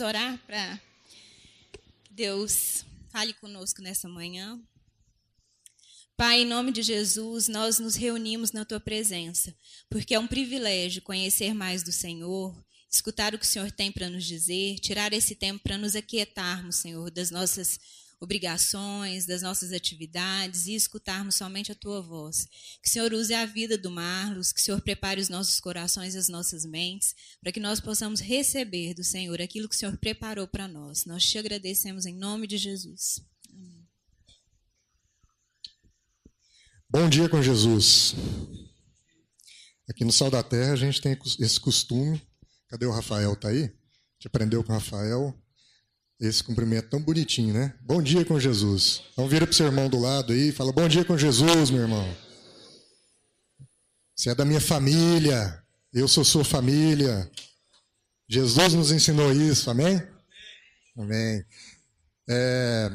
Vamos orar para Deus fale conosco nessa manhã. Pai, em nome de Jesus, nós nos reunimos na tua presença, porque é um privilégio conhecer mais do Senhor, escutar o que o Senhor tem para nos dizer, tirar esse tempo para nos aquietarmos, Senhor, das nossas obrigações, das nossas atividades e escutarmos somente a tua voz. Que o Senhor use a vida do Marlos, que o Senhor prepare os nossos corações e as nossas mentes, para que nós possamos receber do Senhor aquilo que o Senhor preparou para nós. Nós te agradecemos em nome de Jesus. Bom dia com Jesus. Aqui no Sal da Terra a gente tem esse costume. Cadê o Rafael? Tá aí? A gente aprendeu com o Rafael esse cumprimento tão bonitinho, né? Bom dia com Jesus. Então vira para o seu irmão do lado aí e fala: Bom dia com Jesus, meu irmão. Você é da minha família, eu sou sua família. Jesus nos ensinou isso, amém? Amém. É,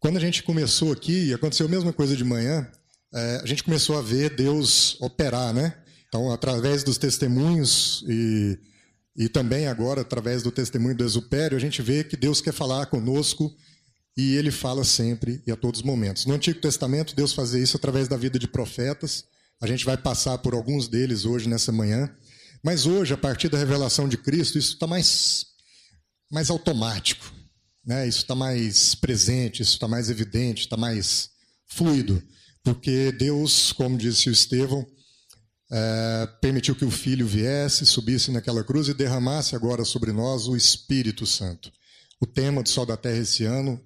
quando a gente começou aqui, aconteceu a mesma coisa de manhã, é, a gente começou a ver Deus operar, né? Então, através dos testemunhos e e também agora, através do testemunho do Exupério, a gente vê que Deus quer falar conosco e ele fala sempre e a todos os momentos. No Antigo Testamento, Deus fazia isso através da vida de profetas. A gente vai passar por alguns deles hoje, nessa manhã. Mas hoje, a partir da revelação de Cristo, isso está mais, mais automático. Né? Isso está mais presente, isso está mais evidente, está mais fluido. Porque Deus, como disse o Estevão, é, permitiu que o Filho viesse, subisse naquela cruz e derramasse agora sobre nós o Espírito Santo. O tema do Sol da Terra esse ano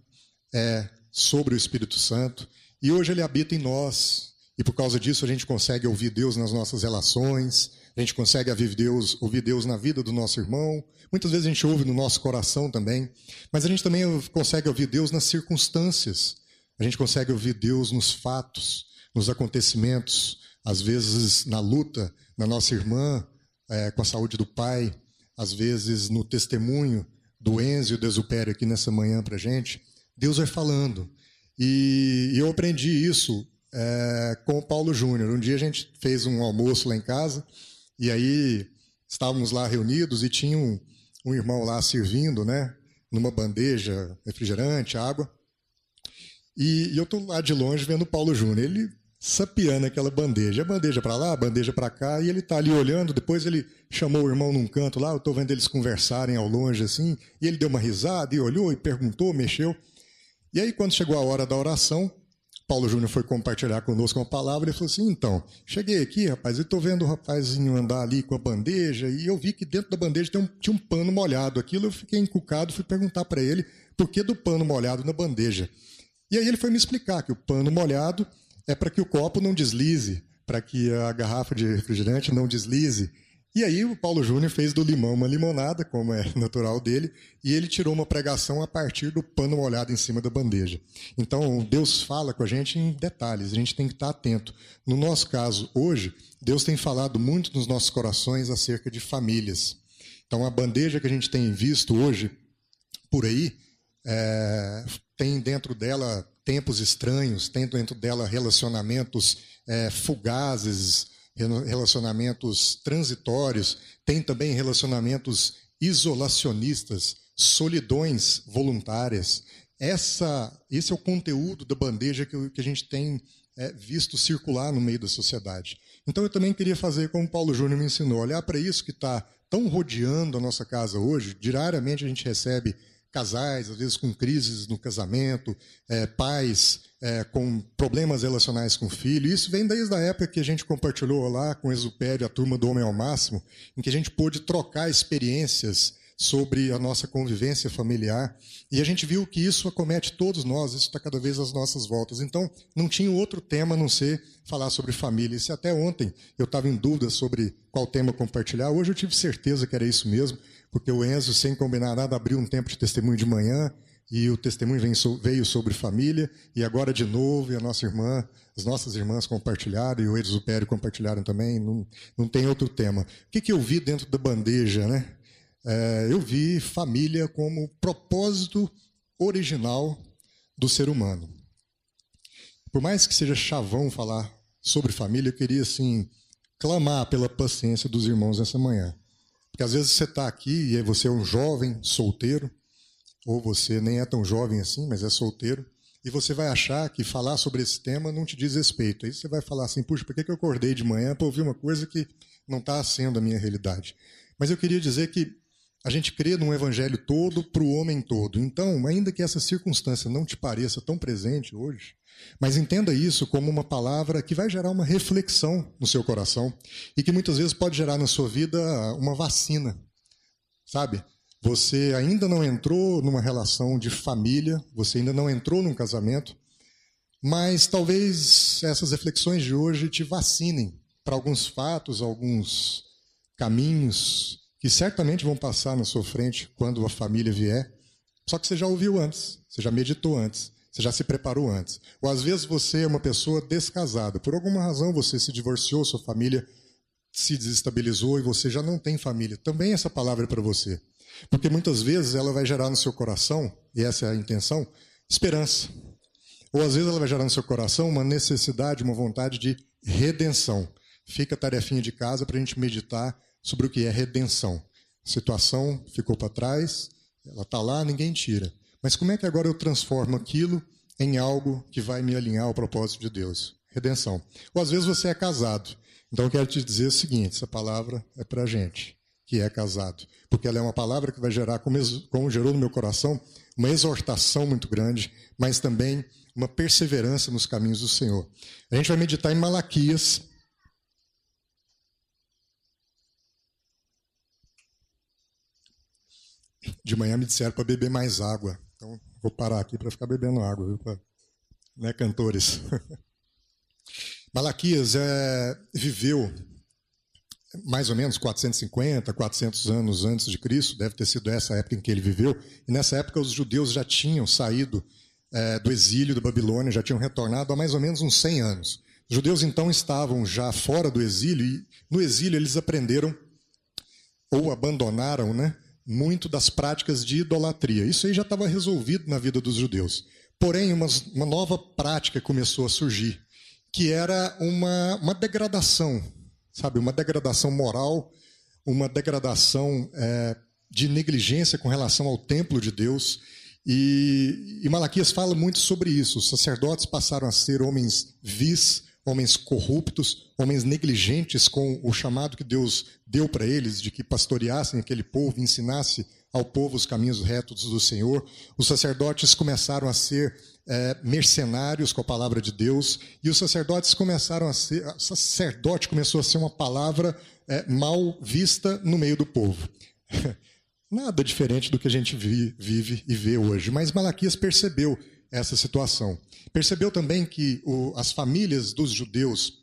é sobre o Espírito Santo e hoje ele habita em nós. E por causa disso a gente consegue ouvir Deus nas nossas relações, a gente consegue Deus, ouvir Deus na vida do nosso irmão. Muitas vezes a gente ouve no nosso coração também, mas a gente também consegue ouvir Deus nas circunstâncias. A gente consegue ouvir Deus nos fatos, nos acontecimentos, às vezes na luta na nossa irmã é, com a saúde do pai, às vezes no testemunho do Enzo e do Exupério aqui nessa manhã para gente, Deus vai falando. E, eu aprendi isso é, com o Paulo Júnior. Um dia a gente fez um almoço lá em casa e aí estávamos lá reunidos e tinha um, um irmão lá servindo, né, numa bandeja, refrigerante, água. E, e eu estou lá de longe vendo o Paulo Júnior. Ele sapiando aquela bandeja. Bandeja para lá, bandeja para cá, e ele está ali olhando. Depois ele chamou o irmão num canto lá, eu estou vendo eles conversarem ao longe assim, e ele deu uma risada e olhou e perguntou, mexeu. E aí, quando chegou a hora da oração, Paulo Júnior foi compartilhar conosco uma palavra e falou assim: então, cheguei aqui, rapaz, e estou vendo o rapazinho andar ali com a bandeja, e eu vi que dentro da bandeja um, tinha um pano molhado. Aquilo eu fiquei encucado, fui perguntar para ele por que do pano molhado na bandeja. E aí ele foi me explicar que o pano molhado é para que o copo não deslize, para que a garrafa de refrigerante não deslize. E aí o Paulo Júnior fez do limão uma limonada, como é natural dele, e ele tirou uma pregação a partir do pano molhado em cima da bandeja. Então, Deus fala com a gente em detalhes, a gente tem que estar atento. No nosso caso, hoje, Deus tem falado muito nos nossos corações acerca de famílias. Então, a bandeja que a gente tem visto hoje por aí, é, tem dentro dela tempos estranhos, tem dentro dela relacionamentos é, fugazes, relacionamentos transitórios, tem também relacionamentos isolacionistas, solidões voluntárias. Essa, esse é o conteúdo da bandeja que, que a gente tem é, visto circular no meio da sociedade. Então eu também queria fazer como Paulo Júnior me ensinou, olhar para isso que está tão rodeando a nossa casa hoje. Diariamente a gente recebe casais, às vezes com crises no casamento, é, pais é, com problemas relacionais com o filho. Isso vem desde a época que a gente compartilhou lá com o Exupério, a turma do Homem ao Máximo, em que a gente pôde trocar experiências sobre a nossa convivência familiar. E a gente viu que isso acomete todos nós, isso está cada vez às nossas voltas. Então, não tinha outro tema a não ser falar sobre família. E se até ontem eu estava em dúvida sobre qual tema compartilhar, hoje eu tive certeza que era isso mesmo porque o Enzo, sem combinar nada, abriu um tempo de testemunho de manhã e o testemunho veio sobre família, e agora de novo, e a nossa irmã, as nossas irmãs compartilharam, e o Exupério compartilharam também, não, não tem outro tema. O que, que eu vi dentro da bandeja, né? É, eu vi família como propósito original do ser humano. Por mais que seja chavão falar sobre família, eu queria, assim, clamar pela paciência dos irmãos nessa manhã. Que às vezes você está aqui e você é um jovem solteiro, ou você nem é tão jovem assim, mas é solteiro, e você vai achar que falar sobre esse tema não te diz respeito. Aí você vai falar assim, puxa, por que eu acordei de manhã para ouvir uma coisa que não está sendo a minha realidade? Mas eu queria dizer que a gente crê num evangelho todo para o homem todo. Então, ainda que essa circunstância não te pareça tão presente hoje, mas entenda isso como uma palavra que vai gerar uma reflexão no seu coração e que muitas vezes pode gerar na sua vida uma vacina. Sabe? Você ainda não entrou numa relação de família, você ainda não entrou num casamento, mas talvez essas reflexões de hoje te vacinem para alguns fatos, alguns caminhos que certamente vão passar na sua frente quando a família vier. Só que você já ouviu antes, você já meditou antes, você já se preparou antes. Ou às vezes você é uma pessoa descasada, por alguma razão você se divorciou, sua família se desestabilizou e você já não tem família. Também essa palavra é para você. Porque muitas vezes ela vai gerar no seu coração, e essa é a intenção, esperança. Ou às vezes ela vai gerar no seu coração uma necessidade, uma vontade de redenção. Fica a tarefinha de casa para a gente meditar sobre o que é redenção. A situação ficou para trás, ela está lá, ninguém tira. Mas como é que agora eu transformo aquilo em algo que vai me alinhar ao propósito de Deus? Redenção. Ou às vezes você é casado. Então eu quero te dizer o seguinte: essa palavra é para gente que é casado. Porque ela é uma palavra que vai gerar, como, como gerou no meu coração, uma exortação muito grande, mas também uma perseverança nos caminhos do Senhor. A gente vai meditar em Malaquias. De manhã me disseram para beber mais água. Então, vou parar aqui para ficar bebendo água, viu? Pra, né, cantores? Malaquias é, viveu mais ou menos 450, 400 anos antes de Cristo, deve ter sido essa época em que ele viveu, e nessa época os judeus já tinham saído é, do exílio da Babilônia, já tinham retornado há mais ou menos uns 100 anos. Os judeus então estavam já fora do exílio, e no exílio eles aprenderam, ou abandonaram, né, muito das práticas de idolatria. Isso aí já estava resolvido na vida dos judeus. Porém, uma, uma nova prática começou a surgir, que era uma, uma degradação sabe? Uma degradação moral, uma degradação é, de negligência com relação ao templo de Deus. E, e Malaquias fala muito sobre isso. Os sacerdotes passaram a ser homens vis, homens corruptos, homens negligentes com o chamado que Deus deu para eles de que pastoreassem aquele povo, ensinasse ao povo os caminhos retos do Senhor. Os sacerdotes começaram a ser é, mercenários com a palavra de Deus, e os sacerdotes começaram a ser. Sacerdote começou a ser uma palavra é, mal vista no meio do povo. Nada diferente do que a gente vi, vive e vê hoje. Mas Malaquias percebeu essa situação. Percebeu também que o, as famílias dos judeus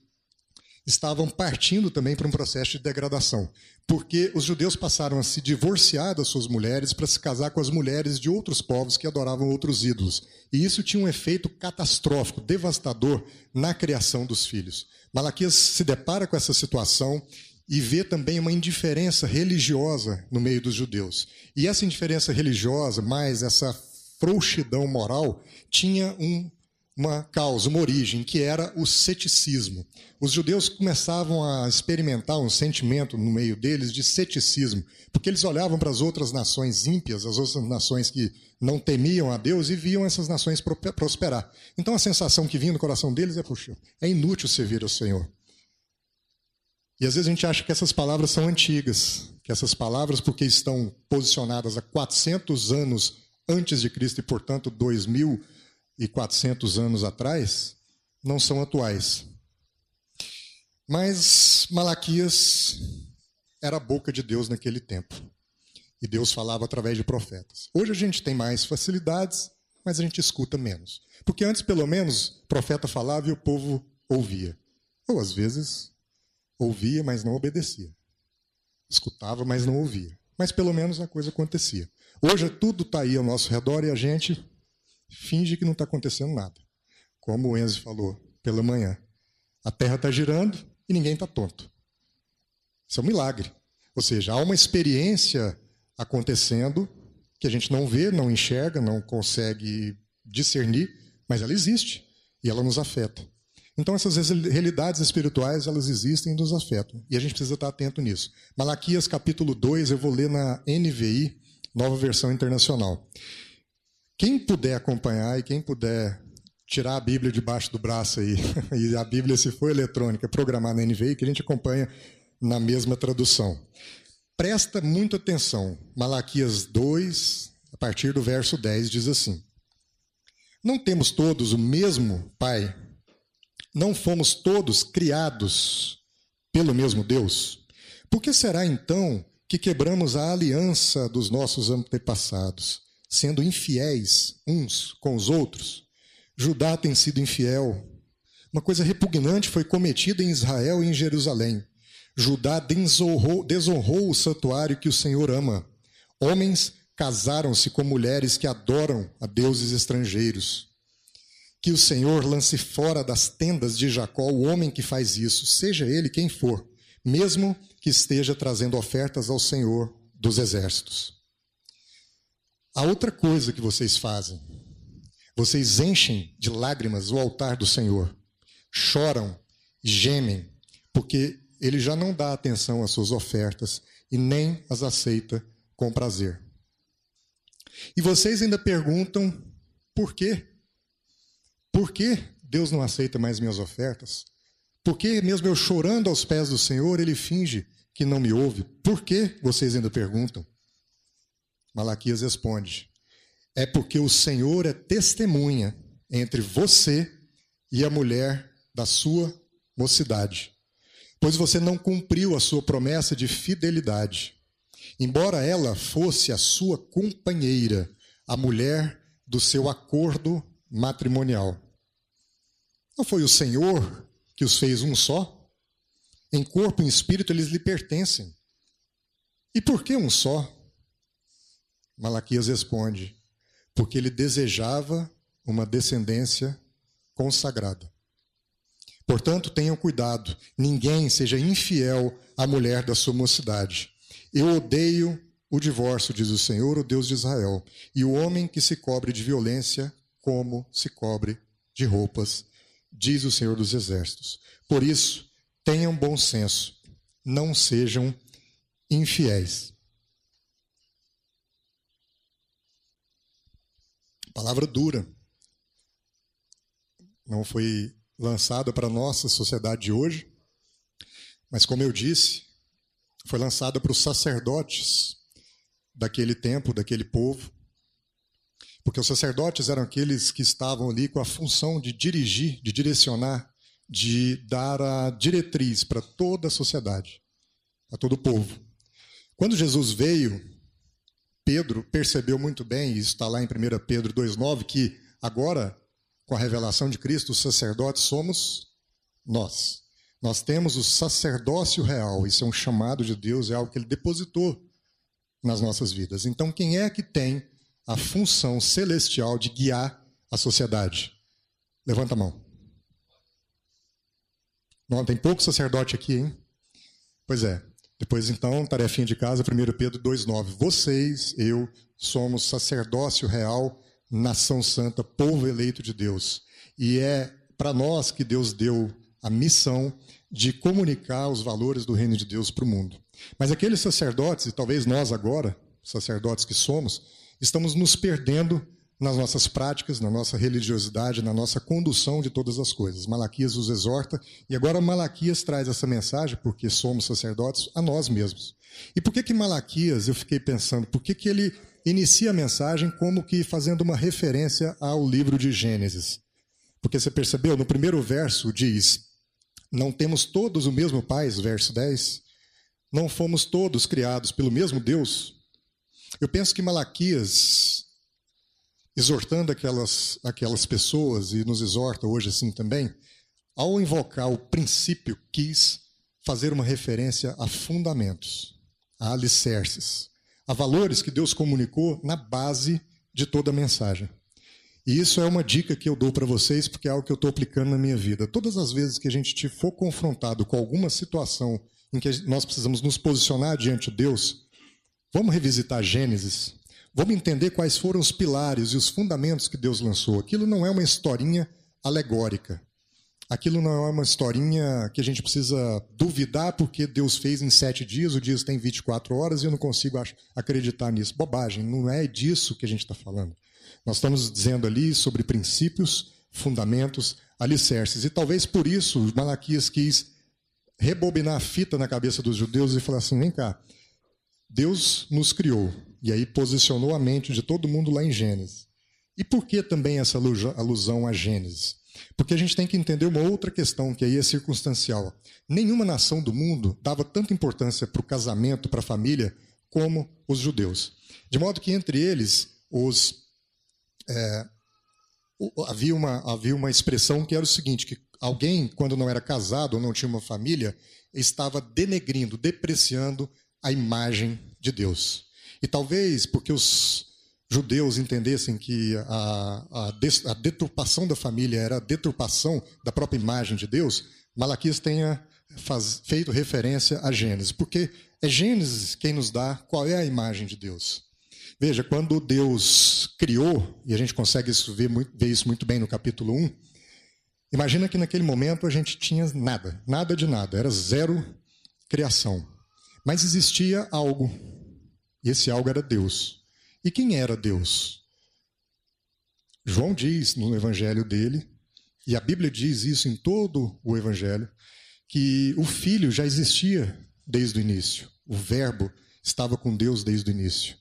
estavam partindo também para um processo de degradação, porque os judeus passaram a se divorciar das suas mulheres para se casar com as mulheres de outros povos que adoravam outros ídolos. E isso tinha um efeito catastrófico, devastador na criação dos filhos. Malaquias se depara com essa situação e vê também uma indiferença religiosa no meio dos judeus. E essa indiferença religiosa, mais essa frouxidão moral, tinha um uma causa, uma origem, que era o ceticismo. Os judeus começavam a experimentar um sentimento no meio deles de ceticismo, porque eles olhavam para as outras nações ímpias, as outras nações que não temiam a Deus e viam essas nações prosperar. Então a sensação que vinha no coração deles é: puxa, é inútil servir ao Senhor. E às vezes a gente acha que essas palavras são antigas, que essas palavras, porque estão posicionadas há 400 anos antes de Cristo e, portanto, 2000 e 400 anos atrás não são atuais. Mas Malaquias era a boca de Deus naquele tempo. E Deus falava através de profetas. Hoje a gente tem mais facilidades, mas a gente escuta menos. Porque antes, pelo menos, o profeta falava e o povo ouvia. Ou às vezes ouvia, mas não obedecia. Escutava, mas não ouvia. Mas pelo menos a coisa acontecia. Hoje tudo está aí ao nosso redor e a gente finge que não está acontecendo nada. Como o Enzo falou pela manhã. A Terra está girando e ninguém está tonto. Isso é um milagre. Ou seja, há uma experiência acontecendo que a gente não vê, não enxerga, não consegue discernir, mas ela existe e ela nos afeta. Então essas realidades espirituais, elas existem e nos afetam. E a gente precisa estar atento nisso. Malaquias capítulo 2, eu vou ler na NVI, nova versão internacional. Quem puder acompanhar e quem puder tirar a Bíblia debaixo do braço aí, e a Bíblia, se for eletrônica, programar na NVI, que a gente acompanha na mesma tradução. Presta muita atenção. Malaquias 2, a partir do verso 10, diz assim: Não temos todos o mesmo Pai? Não fomos todos criados pelo mesmo Deus? Por que será então que quebramos a aliança dos nossos antepassados, sendo infiéis uns com os outros? Judá tem sido infiel. Uma coisa repugnante foi cometida em Israel e em Jerusalém. Judá desonrou, desonrou o santuário que o Senhor ama. Homens casaram-se com mulheres que adoram a deuses estrangeiros. Que o Senhor lance fora das tendas de Jacó o homem que faz isso, seja ele quem for, mesmo que esteja trazendo ofertas ao Senhor dos exércitos. A outra coisa que vocês fazem, vocês enchem de lágrimas o altar do Senhor, choram, gemem, porque ele já não dá atenção às suas ofertas e nem as aceita com prazer. E vocês ainda perguntam por quê? Por que Deus não aceita mais minhas ofertas? Por que, mesmo eu chorando aos pés do Senhor, ele finge que não me ouve? Por que vocês ainda perguntam? Malaquias responde: É porque o Senhor é testemunha entre você e a mulher da sua mocidade, pois você não cumpriu a sua promessa de fidelidade. Embora ela fosse a sua companheira, a mulher do seu acordo matrimonial. Não foi o Senhor que os fez um só? Em corpo e espírito eles lhe pertencem. E por que um só? Malaquias responde: porque ele desejava uma descendência consagrada. Portanto, tenham cuidado, ninguém seja infiel à mulher da sua mocidade. Eu odeio o divórcio, diz o Senhor, o Deus de Israel, e o homem que se cobre de violência como se cobre de roupas diz o Senhor dos Exércitos. Por isso, tenham bom senso, não sejam infiéis. Palavra dura. Não foi lançada para a nossa sociedade de hoje, mas, como eu disse, foi lançada para os sacerdotes daquele tempo, daquele povo, porque os sacerdotes eram aqueles que estavam ali com a função de dirigir, de direcionar, de dar a diretriz para toda a sociedade, a todo o povo. Quando Jesus veio, Pedro percebeu muito bem, e isso está lá em 1 Pedro 2,9, que agora, com a revelação de Cristo, os sacerdotes somos nós. Nós temos o sacerdócio real, isso é um chamado de Deus, é algo que ele depositou nas nossas vidas. Então, quem é que tem a função celestial de guiar a sociedade? Levanta a mão. Não, tem pouco sacerdote aqui, hein? Pois é. Depois, então, tarefinha de casa, 1 Pedro 2,9. Vocês, eu, somos sacerdócio real, nação santa, povo eleito de Deus. E é para nós que Deus deu a missão de comunicar os valores do reino de Deus para o mundo. Mas aqueles sacerdotes, e talvez nós agora, sacerdotes que somos, estamos nos perdendo nas nossas práticas, na nossa religiosidade, na nossa condução de todas as coisas. Malaquias os exorta, e agora Malaquias traz essa mensagem, porque somos sacerdotes, a nós mesmos. E por que que Malaquias, eu fiquei pensando, por que que ele inicia a mensagem como que fazendo uma referência ao livro de Gênesis? Porque você percebeu, no primeiro verso diz, não temos todos o mesmo Pai, verso 10, não fomos todos criados pelo mesmo Deus, eu penso que Malaquias, exortando aquelas, aquelas pessoas, e nos exorta hoje assim também, ao invocar o princípio, quis fazer uma referência a fundamentos, a alicerces, a valores que Deus comunicou na base de toda a mensagem. E isso é uma dica que eu dou para vocês, porque é algo que eu estou aplicando na minha vida. Todas as vezes que a gente for confrontado com alguma situação em que nós precisamos nos posicionar diante de Deus, Vamos revisitar Gênesis. Vamos entender quais foram os pilares e os fundamentos que Deus lançou. Aquilo não é uma historinha alegórica. Aquilo não é uma historinha que a gente precisa duvidar porque Deus fez em sete dias, o dia tem 24 horas e eu não consigo acreditar nisso. Bobagem, não é disso que a gente está falando. Nós estamos dizendo ali sobre princípios, fundamentos, alicerces. E talvez por isso Malaquias quis rebobinar a fita na cabeça dos judeus e falar assim: vem cá, Deus nos criou. E aí posicionou a mente de todo mundo lá em Gênesis. E por que também essa alusão a Gênesis? Porque a gente tem que entender uma outra questão, que aí é circunstancial. Nenhuma nação do mundo dava tanta importância para o casamento, para a família, como os judeus. De modo que entre eles, os, é, havia, uma, havia uma expressão que era o seguinte: que alguém, quando não era casado ou não tinha uma família, estava denegrindo, depreciando a imagem de Deus. E talvez porque os judeus entendessem que a, a, deturpação da família era a deturpação da própria imagem de Deus, Malaquias tenha faz, feito referência a Gênesis, porque é Gênesis quem nos dá qual é a imagem de Deus. Veja, quando Deus criou, e a gente consegue isso ver, ver isso muito bem no capítulo 1, imagina que naquele momento a gente tinha nada, nada de nada, era zero criação. Mas existia algo, e esse algo era Deus. E quem era Deus? João diz no evangelho dele, e a Bíblia diz isso em todo o evangelho, que o filho já existia desde o início. O verbo estava com Deus desde o início.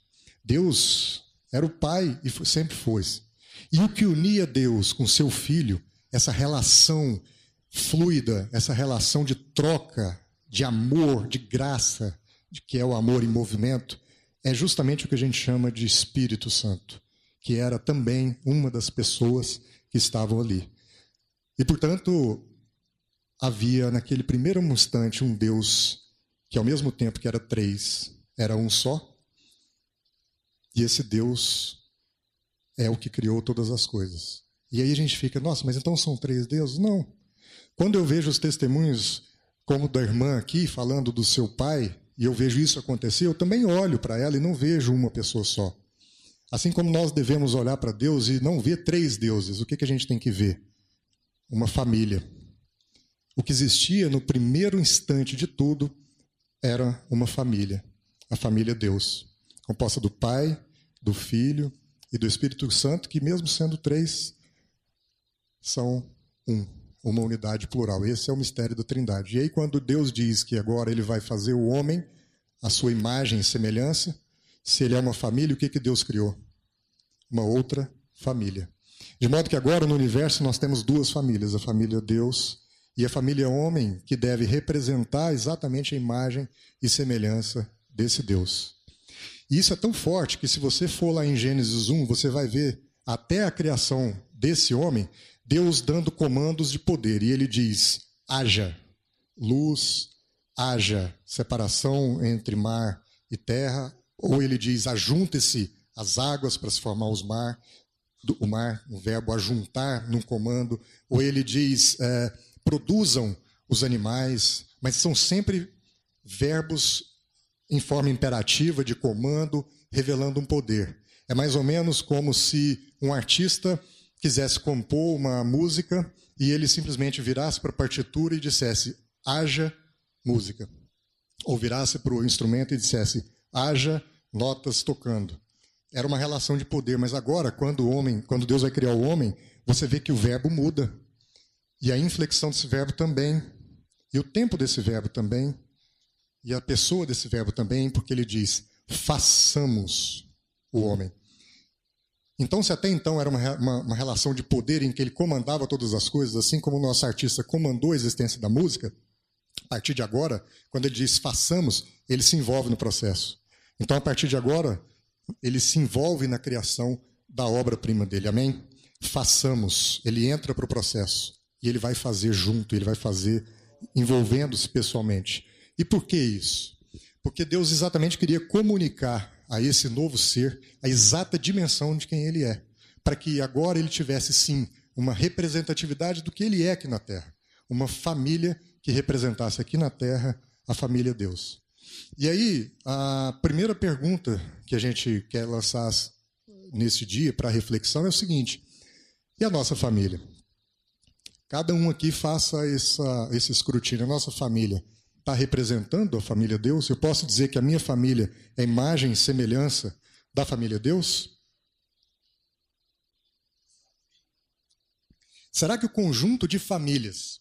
Deus era o pai e sempre foi. E o que unia Deus com seu filho, essa relação fluida, essa relação de troca, de amor, de graça, de que é o amor em movimento, é justamente o que a gente chama de Espírito Santo, que era também uma das pessoas que estavam ali. E, portanto, havia naquele primeiro instante um Deus que, ao mesmo tempo que era três, era um só. E esse Deus é o que criou todas as coisas. E aí a gente fica, nossa, mas então são três deuses? Não. Quando eu vejo os testemunhos, como da irmã aqui, falando do seu pai, e eu vejo isso acontecer, eu também olho para ela e não vejo uma pessoa só. Assim como nós devemos olhar para Deus e não ver três deuses, o que, que a gente tem que ver? Uma família. O que existia no primeiro instante de tudo era uma família, a família Deus, composta do Pai, do Filho e do Espírito Santo, que, mesmo sendo três, são um uma unidade plural. Esse é o mistério da Trindade. E aí, quando Deus diz que agora ele vai fazer o homem a sua imagem e semelhança, se ele é uma família, o que, que Deus criou? Uma outra família. De modo que agora no universo nós temos duas famílias: a família Deus e a família homem, que deve representar exatamente a imagem e semelhança desse Deus. E isso é tão forte que, se você for lá em Gênesis 1, você vai ver até a criação desse homem, Deus dando comandos de poder. E ele diz: haja luz, haja separação entre mar e terra. Ou ele diz: ajunte-se as águas para se formar os mar, o mar, o verbo ajuntar num comando. Ou ele diz: é, produzam os animais. Mas são sempre verbos em forma imperativa de comando, revelando um poder. É mais ou menos como se um artista quisesse compor uma música e ele simplesmente virasse para a partitura e dissesse: haja música. Ou virasse para o instrumento e dissesse: haja notas tocando. Era uma relação de poder, mas agora, quando o homem, quando Deus vai criar o homem, você vê que o verbo muda. E a inflexão desse verbo também. E o tempo desse verbo também. E a pessoa desse verbo também, porque ele diz: façamos o homem. Então, se até então era uma, uma, uma, relação de poder em que ele comandava todas as coisas, assim como o nosso artista comandou a existência da música, a partir de agora, quando ele diz façamos, ele se envolve no processo. Então, a partir de agora, ele se envolve na criação da obra-prima dele. Amém? Façamos. Ele entra para o processo e ele vai fazer junto, ele vai fazer envolvendo-se pessoalmente. E por que isso? Porque Deus exatamente queria comunicar a esse novo ser a exata dimensão de quem ele é, para que agora ele tivesse sim uma representatividade do que ele é aqui na Terra, uma família que representasse aqui na Terra a família Deus. E aí, a primeira pergunta que a gente quer lançar nesse dia para reflexão é o seguinte: e a nossa família? Cada um aqui faça essa, esse escrutínio. A nossa família está representando a família Deus? Eu posso dizer que a minha família é imagem e semelhança da família Deus? Será que o conjunto de famílias,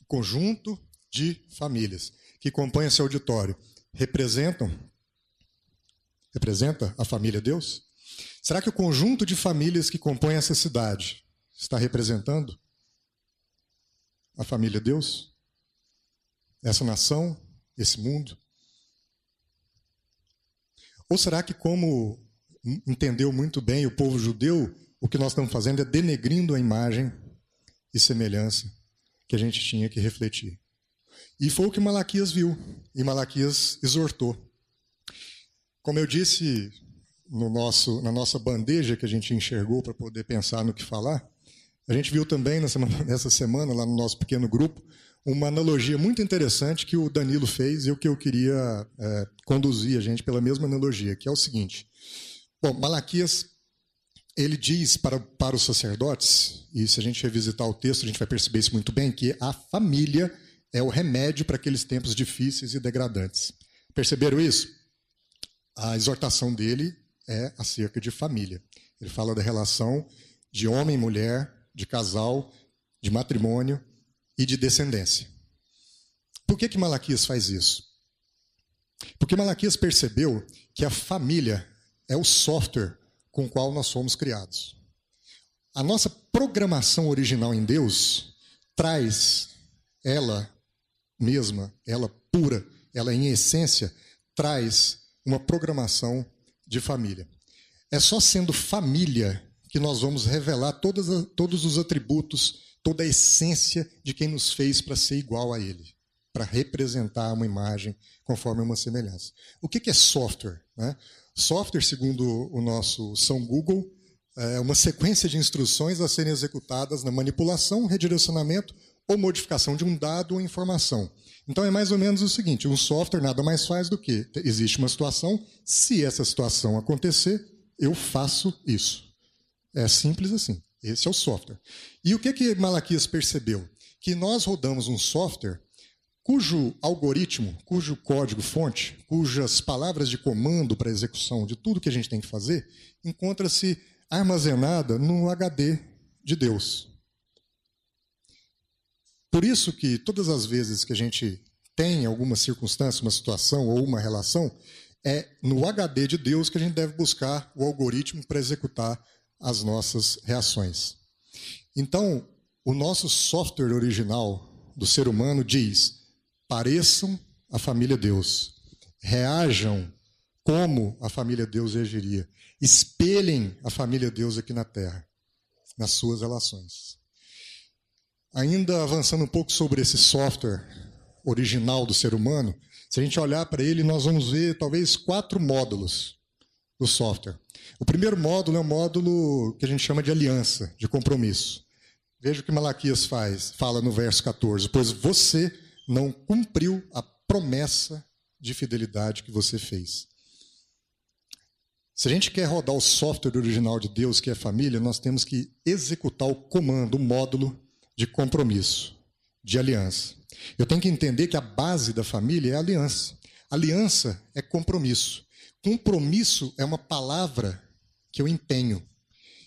o conjunto de famílias que compõem esse auditório representam representa a família Deus? Será que o conjunto de famílias que compõem essa cidade está representando a família Deus? Essa nação, esse mundo? Ou será que, como entendeu muito bem o povo judeu, o que nós estamos fazendo é denegrindo a imagem e semelhança que a gente tinha que refletir? E foi o que Malaquias viu, e Malaquias exortou. Como eu disse no nosso, na nossa bandeja que a gente enxergou para poder pensar no que falar, a gente viu também nessa, nessa semana, lá no nosso pequeno grupo, uma analogia muito interessante que o Danilo fez e o que eu queria é, conduzir a gente pela mesma analogia, que é o seguinte. Bom, Malaquias, ele diz para, para os sacerdotes, e se a gente revisitar o texto, a gente vai perceber isso muito bem, que a família é o remédio para aqueles tempos difíceis e degradantes. Perceberam isso? a exortação dele é acerca de família. Ele fala da relação de homem e mulher, de casal, de matrimônio e de descendência. Por que, que Malaquias faz isso? Porque Malaquias percebeu que a família é o software com o qual nós somos criados. A nossa programação original em Deus traz ela mesma, ela pura, ela em essência, traz uma programação de família. É só sendo família que nós vamos revelar todas, todos os atributos, toda a essência de quem nos fez para ser igual a Ele, para representar uma imagem conforme uma semelhança. O que é software? Né? Software, segundo o nosso São Google, é uma sequência de instruções a serem executadas na manipulação, redirecionamento ou modificação de um dado ou informação então é mais ou menos o seguinte: um software nada mais faz do que existe uma situação, se essa situação acontecer, eu faço isso. É simples assim. Esse é o software. E o que que Malaquias percebeu? Que nós rodamos um software cujo algoritmo, cujo código-fonte, cujas palavras de comando para execução de tudo que a gente tem que fazer, encontra-se armazenada no HD de Deus. Por isso que todas as vezes que a gente tem alguma circunstância, uma situação ou uma relação, é no HD de Deus que a gente deve buscar o algoritmo para executar as nossas reações. Então, o nosso software original do ser humano diz: pareçam a família Deus, reajam como a família Deus reagiria, espelhem a família Deus aqui na Terra, nas suas relações. Ainda avançando um pouco sobre esse software original do ser humano, se a gente olhar para ele, nós vamos ver talvez quatro módulos do software. O primeiro módulo é o módulo que a gente chama de aliança, de compromisso. Veja o que Malaquias faz, fala no verso 14: Pois você não cumpriu a promessa de fidelidade que você fez. Se a gente quer rodar o software original de Deus, que é família, nós temos que executar o comando, o módulo de compromisso, de aliança. Eu tenho que entender que a base da família é a aliança. Aliança é compromisso. Compromisso é uma palavra que eu empenho.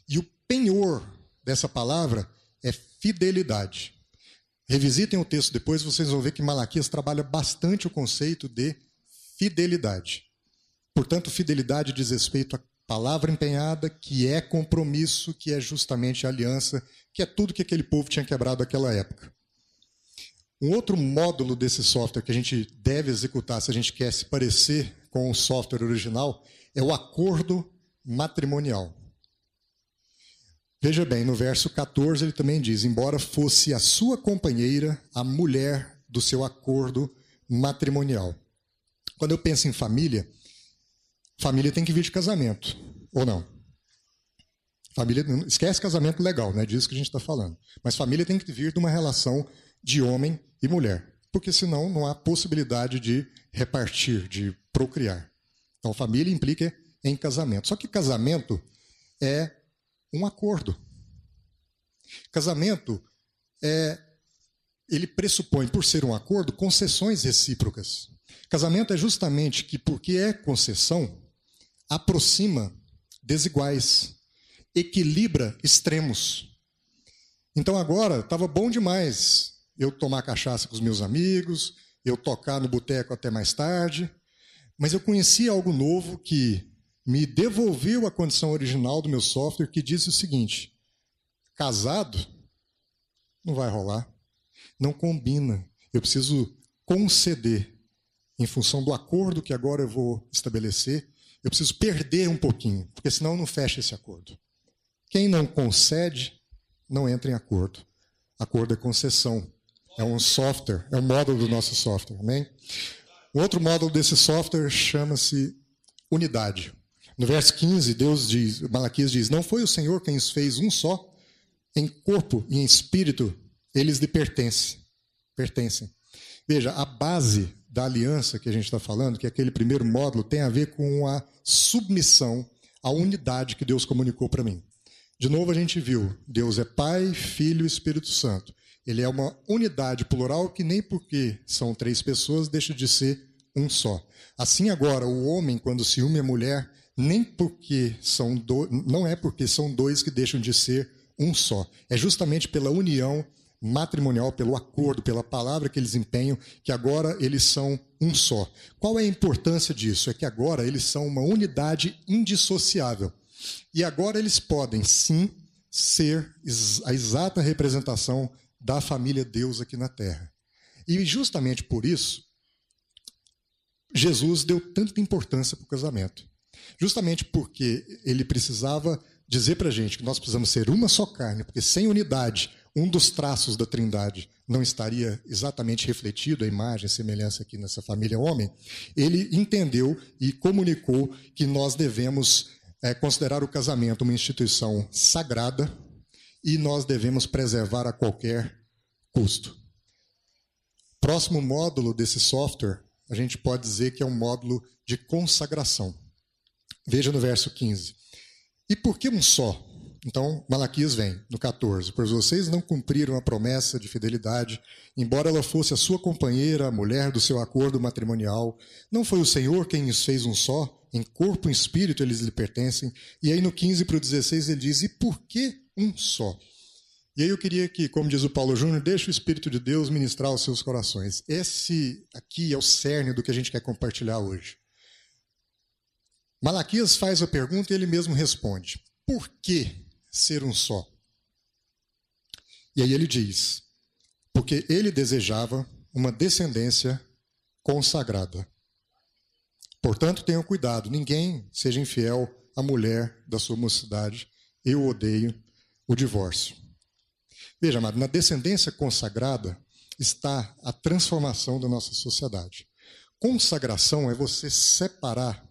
E o penhor dessa palavra é fidelidade. Revisitem o texto depois, vocês vão ver que Malaquias trabalha bastante o conceito de fidelidade. Portanto, fidelidade diz respeito à palavra empenhada, que é compromisso, que é justamente aliança que é tudo que aquele povo tinha quebrado naquela época. Um outro módulo desse software que a gente deve executar se a gente quer se parecer com o software original é o acordo matrimonial. Veja bem, no verso 14 ele também diz: Embora fosse a sua companheira a mulher do seu acordo matrimonial. Quando eu penso em família, família tem que vir de casamento, ou não? Família, esquece casamento legal, não é disso que a gente está falando. Mas família tem que vir de uma relação de homem e mulher, porque senão não há possibilidade de repartir, de procriar. Então, família implica em casamento. Só que casamento é um acordo. Casamento é, ele pressupõe, por ser um acordo, concessões recíprocas. Casamento é justamente que, porque é concessão, aproxima desiguais, equilibra extremos. Então agora estava bom demais eu tomar cachaça com os meus amigos, eu tocar no boteco até mais tarde, mas eu conheci algo novo que me devolveu a condição original do meu software, que diz o seguinte: casado não vai rolar, não combina. Eu preciso conceder em função do acordo que agora eu vou estabelecer. Eu preciso perder um pouquinho, porque senão não fecha esse acordo. Quem não concede, não entra em acordo. Acordo é concessão. É um software, é um módulo do nosso software, amém? Outro módulo desse software chama-se unidade. No verso 15, Deus diz, Malaquias diz: Não foi o Senhor quem os fez um só, em corpo e em espírito, eles lhe pertencem. pertencem. Veja, a base da aliança que a gente está falando, que é aquele primeiro módulo, tem a ver com a submissão à unidade que Deus comunicou para mim. De novo, a gente viu: Deus é Pai, Filho e Espírito Santo. Ele é uma unidade plural que nem porque são três pessoas deixa de ser um só. Assim agora, o homem, quando se une à mulher, nem porque são do... não é porque são dois que deixam de ser um só. É justamente pela união matrimonial, pelo acordo, pela palavra que eles empenham, que agora eles são um só. Qual é a importância disso? É que agora eles são uma unidade indissociável. E agora eles podem, sim, ser a exata representação da família Deus aqui na terra. E justamente por isso, Jesus deu tanta importância para o casamento. Justamente porque ele precisava dizer para a gente que nós precisamos ser uma só carne, porque sem unidade, um dos traços da trindade não estaria exatamente refletido, a imagem, a semelhança aqui nessa família homem, ele entendeu e comunicou que nós devemos é, considerar o casamento uma instituição sagrada e nós devemos preservar a qualquer custo. Próximo módulo desse software, a gente pode dizer que é um módulo de consagração. Veja no verso 15. E por que um só? Então, Malaquias vem no 14. Pois vocês não cumpriram a promessa de fidelidade, embora ela fosse a sua companheira, a mulher do seu acordo matrimonial. Não foi o Senhor quem os fez um só? Em corpo e espírito eles lhe pertencem. E aí no 15 para o 16 ele diz: E por que um só? E aí eu queria que, como diz o Paulo Júnior, deixe o Espírito de Deus ministrar os seus corações. Esse aqui é o cerne do que a gente quer compartilhar hoje. Malaquias faz a pergunta e ele mesmo responde: Por que ser um só? E aí ele diz: Porque ele desejava uma descendência consagrada. Portanto, tenham cuidado, ninguém seja infiel à mulher da sua mocidade. Eu odeio o divórcio. Veja, amado, na descendência consagrada está a transformação da nossa sociedade. Consagração é você separar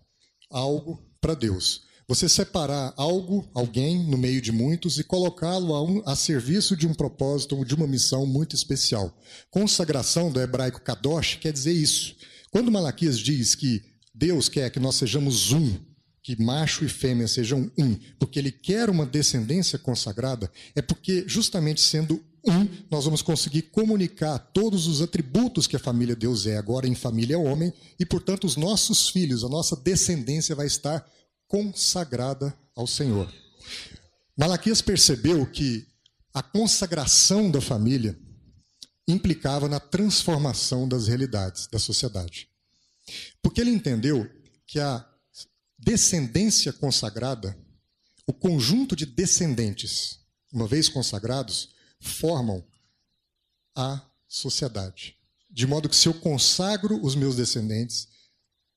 algo para Deus. Você separar algo, alguém, no meio de muitos e colocá-lo a, um, a, serviço de um propósito ou de uma missão muito especial. Consagração do hebraico kadosh quer dizer isso. Quando Malaquias diz que Deus quer que nós sejamos um, que macho e fêmea sejam um, porque ele quer uma descendência consagrada, é porque justamente sendo um, nós vamos conseguir comunicar todos os atributos que a família Deus é agora em família homem, e portanto os nossos filhos, a nossa descendência vai estar consagrada ao Senhor. Malaquias percebeu que a consagração da família implicava na transformação das realidades da sociedade. Porque ele entendeu que a descendência consagrada, o conjunto de descendentes, uma vez consagrados, formam a sociedade. De modo que se eu consagro os meus descendentes,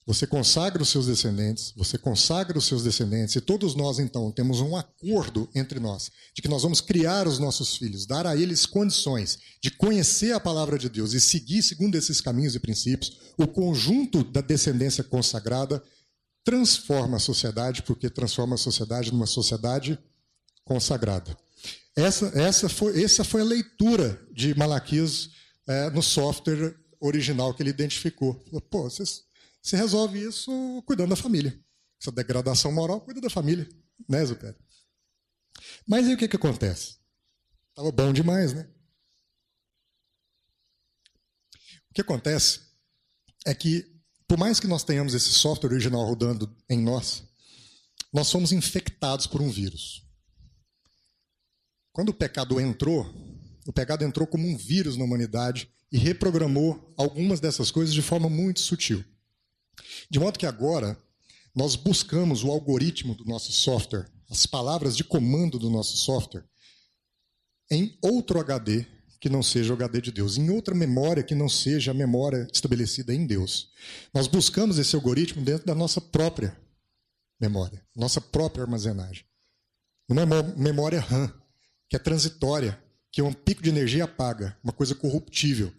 você consagra os seus descendentes, você consagra os seus descendentes, e todos nós, então, temos um acordo entre nós, de que nós vamos criar os nossos filhos, dar a eles condições de conhecer a palavra de Deus e seguir segundo esses caminhos e princípios, o conjunto da descendência consagrada transforma a sociedade, porque transforma a sociedade numa sociedade consagrada. Essa, essa, foi, essa foi a leitura de Malaquias é, no software original que ele identificou. Pô, você resolve isso cuidando da família. Essa degradação moral cuida da família, né, Zupério? Mas aí o que, que acontece? Estava bom demais, né? que acontece é que, por mais que nós tenhamos esse software original rodando em nós, nós somos infectados por um vírus. Quando o pecado entrou, o pecado entrou como um vírus na humanidade e reprogramou algumas dessas coisas de forma muito sutil. De modo que agora nós buscamos o algoritmo do nosso software, as palavras de comando do nosso software, em outro HD que não seja o HD de Deus, em outra memória que não seja a memória estabelecida em Deus. Nós buscamos esse algoritmo dentro da nossa própria memória, nossa própria armazenagem. Uma memória RAM, que é transitória, que um pico de energia apaga, uma coisa corruptível.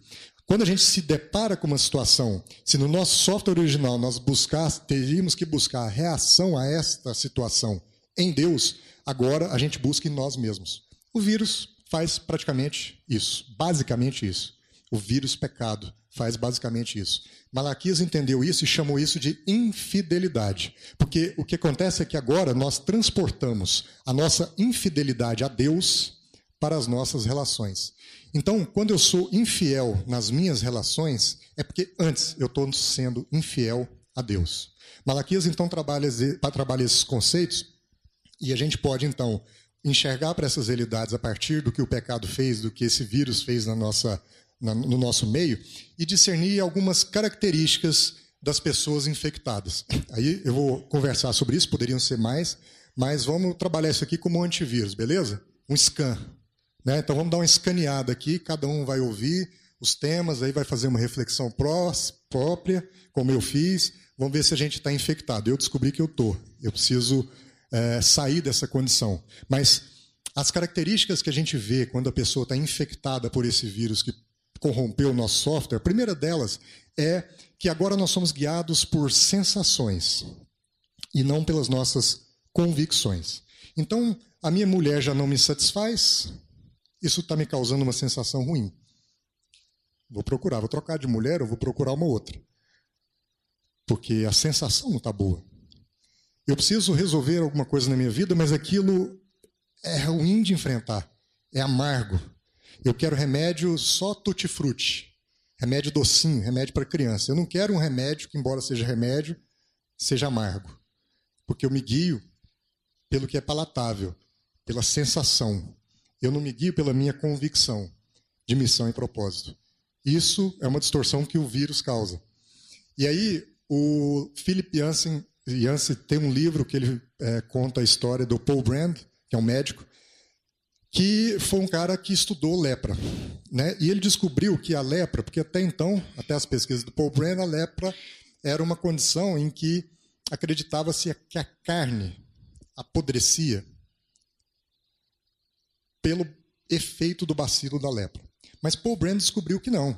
Quando a gente se depara com uma situação, se no nosso software original nós buscar, teríamos que buscar a reação a esta situação em Deus, agora a gente busca em nós mesmos. O vírus faz praticamente isso, basicamente isso. O vírus pecado faz basicamente isso. Malaquias entendeu isso e chamou isso de infidelidade. Porque o que acontece é que agora nós transportamos a nossa infidelidade a Deus para as nossas relações. Então, quando eu sou infiel nas minhas relações, é porque antes eu estou sendo infiel a Deus. Malaquias então trabalha, trabalha esses conceitos e a gente pode então enxergar para essas realidades a partir do que o pecado fez, do que esse vírus fez na nossa, na, no nosso meio e discernir algumas características das pessoas infectadas. Aí eu vou conversar sobre isso, poderiam ser mais, mas vamos trabalhar isso aqui como um antivírus, beleza? Um scan. Né? Então vamos dar uma escaneada aqui, cada um vai ouvir os temas, aí vai fazer uma reflexão prós, própria, como eu fiz. Vamos ver se a gente está infectado. Eu descobri que eu estou. Eu preciso é, sair dessa condição. Mas as características que a gente vê quando a pessoa está infectada por esse vírus que corrompeu o nosso software, a primeira delas é que agora nós somos guiados por sensações e não pelas nossas convicções. Então, a minha mulher já não me satisfaz, isso está me causando uma sensação ruim. Vou procurar, vou trocar de mulher ou vou procurar uma outra. Porque a sensação não está boa. Eu preciso resolver alguma coisa na minha vida, mas aquilo é ruim de enfrentar, é amargo. Eu quero remédio só tutti-frutti, remédio docinho, remédio para criança. Eu não quero um remédio que, embora seja remédio, seja amargo, porque eu me guio pelo que é palatável, pela sensação. Eu não me guio pela minha convicção de missão e propósito. Isso é uma distorção que o vírus causa. E aí, o Philip Jansen, Jansen tem um livro que ele é, conta a história do Paul Brand, que é um médico, que foi um cara que estudou lepra. Né? E ele descobriu que a lepra, porque até então, até as pesquisas do Paul Brand, a lepra era uma condição em que acreditava-se que a carne apodrecia pelo efeito do bacilo da lepra. Mas Paul Brand descobriu que não.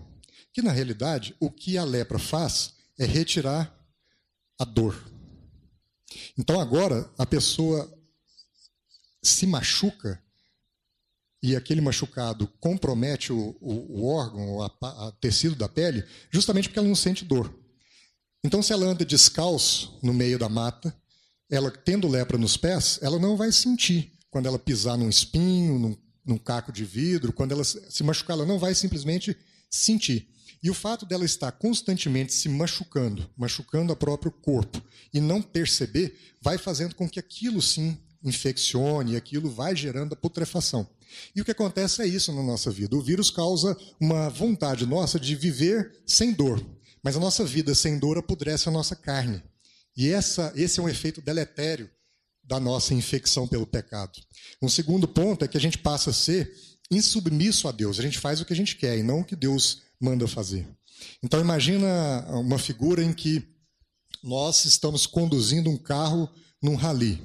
Que na realidade, o que a lepra faz é retirar a dor. Então agora a pessoa se machuca e aquele machucado compromete o, o, o órgão, o tecido da pele, justamente porque ela não sente dor. Então, se ela anda descalço no meio da mata, ela tendo lepra nos pés, ela não vai sentir quando ela pisar num espinho, num, num caco de vidro, quando ela se machucar, ela não vai simplesmente sentir. E o fato dela estar constantemente se machucando, machucando o próprio corpo, e não perceber, vai fazendo com que aquilo sim infeccione, aquilo vai gerando a putrefação. E o que acontece é isso na nossa vida. O vírus causa uma vontade nossa de viver sem dor. Mas a nossa vida sem dor apodrece a nossa carne. E essa, esse é um efeito deletério da nossa infecção pelo pecado. Um segundo ponto é que a gente passa a ser insubmisso a Deus. A gente faz o que a gente quer e não o que Deus manda fazer. Então imagina uma figura em que nós estamos conduzindo um carro num rally.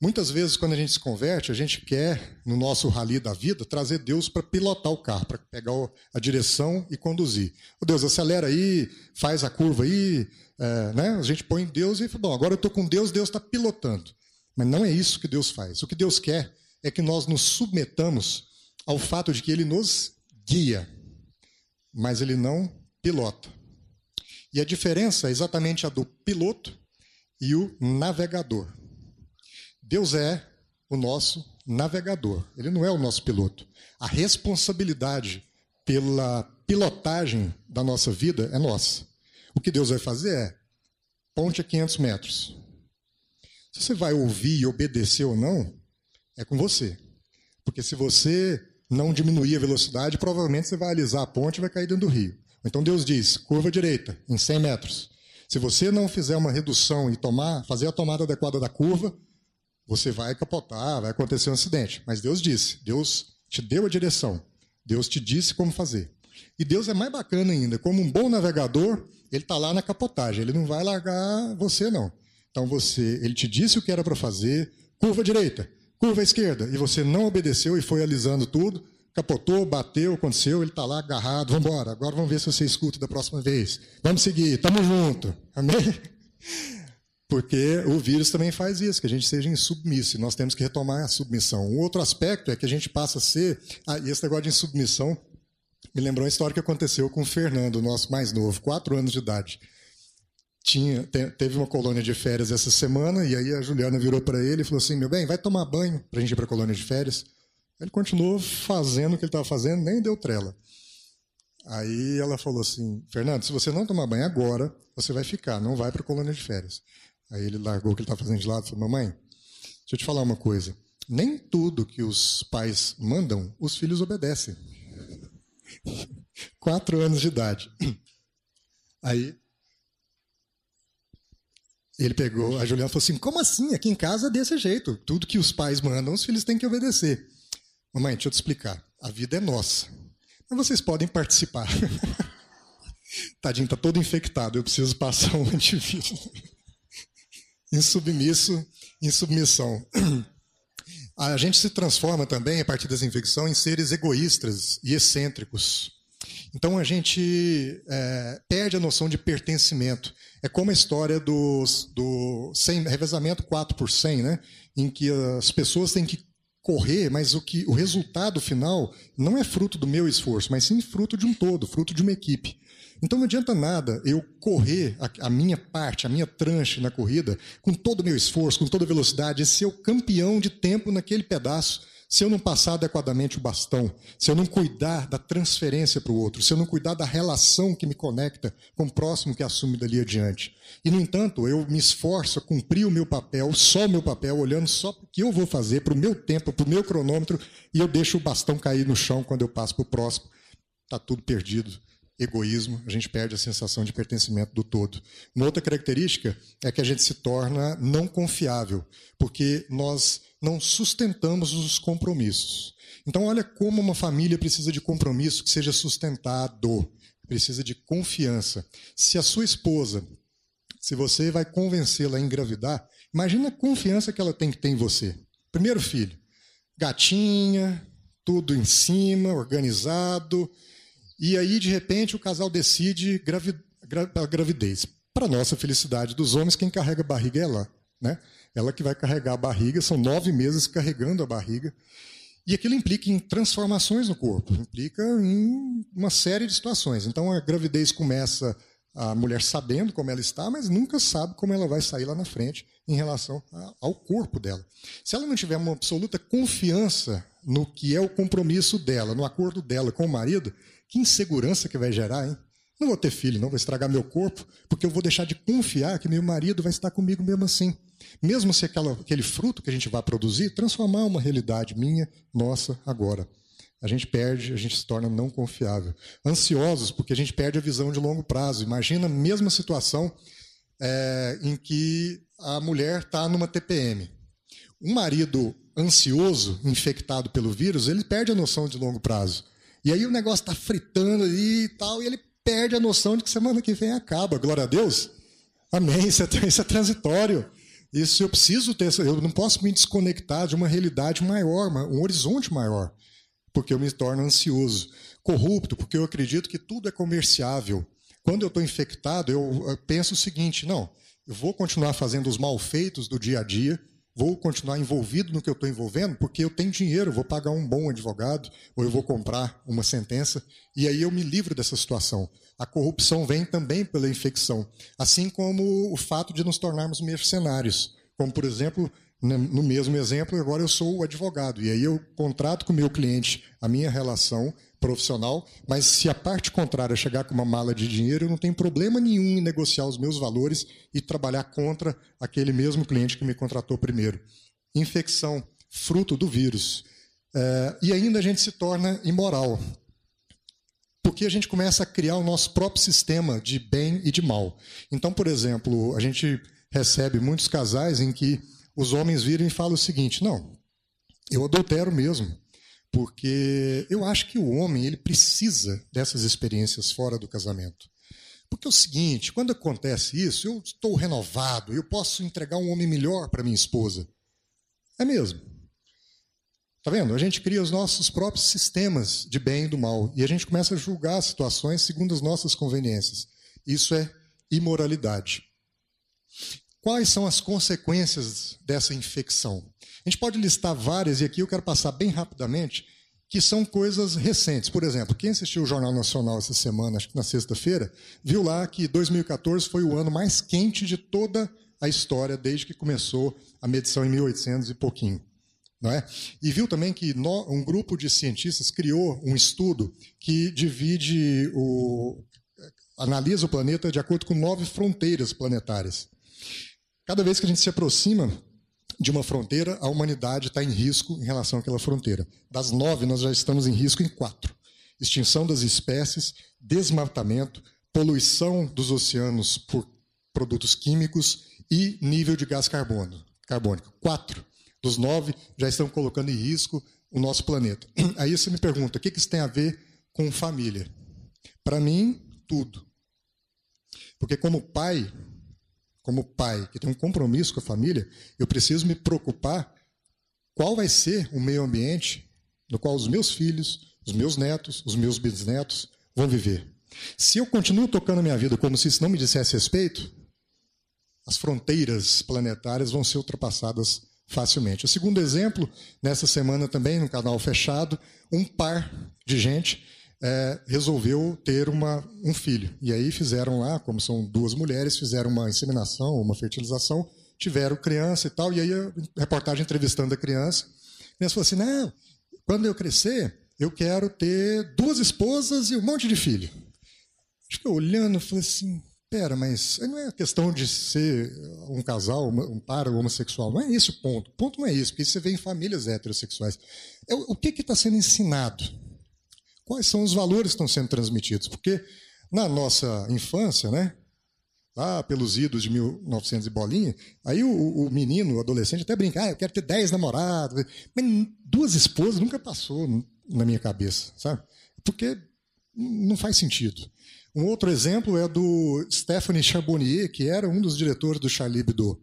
Muitas vezes, quando a gente se converte, a gente quer, no nosso rally da vida, trazer Deus para pilotar o carro, para pegar a direção e conduzir. Oh, Deus, acelera aí, faz a curva aí. É, né? A gente põe Deus e fala, bom, agora eu estou com Deus, Deus está pilotando. Mas não é isso que Deus faz. O que Deus quer é que nós nos submetamos ao fato de que Ele nos guia, mas Ele não pilota. E a diferença é exatamente a do piloto e o navegador. Deus é o nosso navegador, ele não é o nosso piloto. A responsabilidade pela pilotagem da nossa vida é nossa. O que Deus vai fazer é ponte a 500 metros. Se você vai ouvir e obedecer ou não, é com você. Porque se você não diminuir a velocidade, provavelmente você vai alisar a ponte e vai cair dentro do rio. Então Deus diz, curva direita, em 100 metros. Se você não fizer uma redução e tomar, fazer a tomada adequada da curva, você vai capotar, vai acontecer um acidente. Mas Deus disse, Deus te deu a direção, Deus te disse como fazer. E Deus é mais bacana ainda, como um bom navegador, ele está lá na capotagem, ele não vai largar você não. Então você, ele te disse o que era para fazer, curva direita, curva esquerda, e você não obedeceu e foi alisando tudo, capotou, bateu, aconteceu, ele está lá agarrado, vamos embora, agora vamos ver se você escuta da próxima vez. Vamos seguir, estamos junto. Amém? Porque o vírus também faz isso, que a gente seja insubmisso, nós temos que retomar a submissão. Um outro aspecto é que a gente passa a ser, ah, e esse negócio de insubmissão me lembrou uma história que aconteceu com o Fernando, nosso mais novo, quatro anos de idade. Tinha, teve uma colônia de férias essa semana, e aí a Juliana virou para ele e falou assim: Meu bem, vai tomar banho para a gente ir para a colônia de férias. Ele continuou fazendo o que ele estava fazendo, nem deu trela. Aí ela falou assim: Fernando, se você não tomar banho agora, você vai ficar, não vai para a colônia de férias. Aí ele largou o que ele estava fazendo de lado e falou: Mamãe, deixa eu te falar uma coisa. Nem tudo que os pais mandam, os filhos obedecem. Quatro anos de idade. Aí ele pegou, a Juliana falou assim: como assim? Aqui em casa é desse jeito. Tudo que os pais mandam, os filhos têm que obedecer. Mamãe, deixa eu te explicar. A vida é nossa. Mas vocês podem participar. Tadinho, tá todo infectado. Eu preciso passar um antivírus. Insubmisso, insubmissão. A gente se transforma também, a partir dessa infecção, em seres egoístas e excêntricos. Então a gente é, perde a noção de pertencimento. É como a história do, do 100, revezamento 4 por 100, né? em que as pessoas têm que correr, mas o, que, o resultado final não é fruto do meu esforço, mas sim fruto de um todo, fruto de uma equipe. Então não adianta nada eu correr a, a minha parte, a minha tranche na corrida, com todo o meu esforço, com toda a velocidade, e ser o campeão de tempo naquele pedaço, se eu não passar adequadamente o bastão, se eu não cuidar da transferência para o outro, se eu não cuidar da relação que me conecta com o próximo que assume dali adiante. E, no entanto, eu me esforço a cumprir o meu papel, só o meu papel, olhando só o que eu vou fazer, para o meu tempo, para o meu cronômetro, e eu deixo o bastão cair no chão quando eu passo para o próximo. Está tudo perdido. Egoísmo, a gente perde a sensação de pertencimento do todo. Uma outra característica é que a gente se torna não confiável, porque nós não sustentamos os compromissos. Então, olha como uma família precisa de compromisso que seja sustentado, precisa de confiança. Se a sua esposa, se você vai convencê-la a engravidar, imagina a confiança que ela tem que ter em você. Primeiro filho, gatinha, tudo em cima, organizado, e aí, de repente, o casal decide a gravidez. Para nossa felicidade dos homens, quem carrega a barriga é ela. Né? Ela que vai carregar a barriga, são nove meses carregando a barriga. E aquilo implica em transformações no corpo, implica em uma série de situações. Então a gravidez começa a mulher sabendo como ela está, mas nunca sabe como ela vai sair lá na frente em relação ao corpo dela. Se ela não tiver uma absoluta confiança no que é o compromisso dela, no acordo dela com o marido, que insegurança que vai gerar, hein? Não vou ter filho, não vou estragar meu corpo, porque eu vou deixar de confiar que meu marido vai estar comigo mesmo assim. Mesmo se aquela, aquele fruto que a gente vai produzir transformar uma realidade minha, nossa, agora. A gente perde, a gente se torna não confiável. Ansiosos, porque a gente perde a visão de longo prazo. Imagina a mesma situação é, em que a mulher está numa TPM. Um marido ansioso, infectado pelo vírus, ele perde a noção de longo prazo. E aí o negócio está fritando ali e tal, e ele perde a noção de que semana que vem acaba. Glória a Deus. Amém. Isso é, isso é transitório. Isso eu preciso ter, eu não posso me desconectar de uma realidade maior, um horizonte maior, porque eu me torno ansioso, corrupto, porque eu acredito que tudo é comerciável. Quando eu estou infectado, eu penso o seguinte: não, eu vou continuar fazendo os malfeitos do dia a dia, vou continuar envolvido no que eu estou envolvendo, porque eu tenho dinheiro, vou pagar um bom advogado, ou eu vou comprar uma sentença, e aí eu me livro dessa situação. A corrupção vem também pela infecção, assim como o fato de nos tornarmos mercenários, como, por exemplo, no mesmo exemplo, agora eu sou o advogado. E aí eu contrato com o meu cliente a minha relação profissional, mas se a parte contrária chegar com uma mala de dinheiro, eu não tenho problema nenhum em negociar os meus valores e trabalhar contra aquele mesmo cliente que me contratou primeiro. Infecção, fruto do vírus. É, e ainda a gente se torna imoral, porque a gente começa a criar o nosso próprio sistema de bem e de mal. Então, por exemplo, a gente recebe muitos casais em que os homens viram e falam o seguinte: não, eu adultero mesmo, porque eu acho que o homem ele precisa dessas experiências fora do casamento. Porque é o seguinte, quando acontece isso, eu estou renovado, eu posso entregar um homem melhor para minha esposa. É mesmo. Tá vendo? A gente cria os nossos próprios sistemas de bem e do mal e a gente começa a julgar as situações segundo as nossas conveniências. Isso é imoralidade. Quais são as consequências dessa infecção? A gente pode listar várias, e aqui eu quero passar bem rapidamente, que são coisas recentes. Por exemplo, quem assistiu o Jornal Nacional essa semana, acho que na sexta-feira, viu lá que 2014 foi o ano mais quente de toda a história, desde que começou a medição em 1800 e pouquinho. Não é? E viu também que um grupo de cientistas criou um estudo que divide o. analisa o planeta de acordo com nove fronteiras planetárias. Cada vez que a gente se aproxima de uma fronteira, a humanidade está em risco em relação àquela fronteira. Das nove, nós já estamos em risco em quatro: extinção das espécies, desmatamento, poluição dos oceanos por produtos químicos e nível de gás carbono, carbônico. Quatro dos nove já estão colocando em risco o nosso planeta. Aí você me pergunta: o que isso tem a ver com família? Para mim, tudo. Porque, como pai, como pai, que tem um compromisso com a família, eu preciso me preocupar qual vai ser o meio ambiente no qual os meus filhos, os meus netos, os meus bisnetos vão viver. Se eu continuo tocando a minha vida como se isso não me dissesse respeito, as fronteiras planetárias vão ser ultrapassadas facilmente. O segundo exemplo, nessa semana também, no canal fechado, um par de gente é, resolveu ter uma, um filho. E aí fizeram lá, como são duas mulheres, fizeram uma inseminação, uma fertilização, tiveram criança e tal. E aí a reportagem entrevistando a criança. A criança falou assim: não, quando eu crescer, eu quero ter duas esposas e um monte de filho. Que olhando, falei assim: pera, mas não é questão de ser um casal, um par homossexual. Não é esse o ponto. O ponto não é isso, porque você vê em famílias heterossexuais. É o que está sendo ensinado? Quais são os valores que estão sendo transmitidos. Porque na nossa infância, né, lá pelos idos de 1900 e bolinha, aí o, o menino, o adolescente, até brinca, ah, eu quero ter 10 namorados. Mas duas esposas nunca passou na minha cabeça, sabe? Porque não faz sentido. Um outro exemplo é do Stephanie Charbonnier, que era um dos diretores do Charlie Hebdo.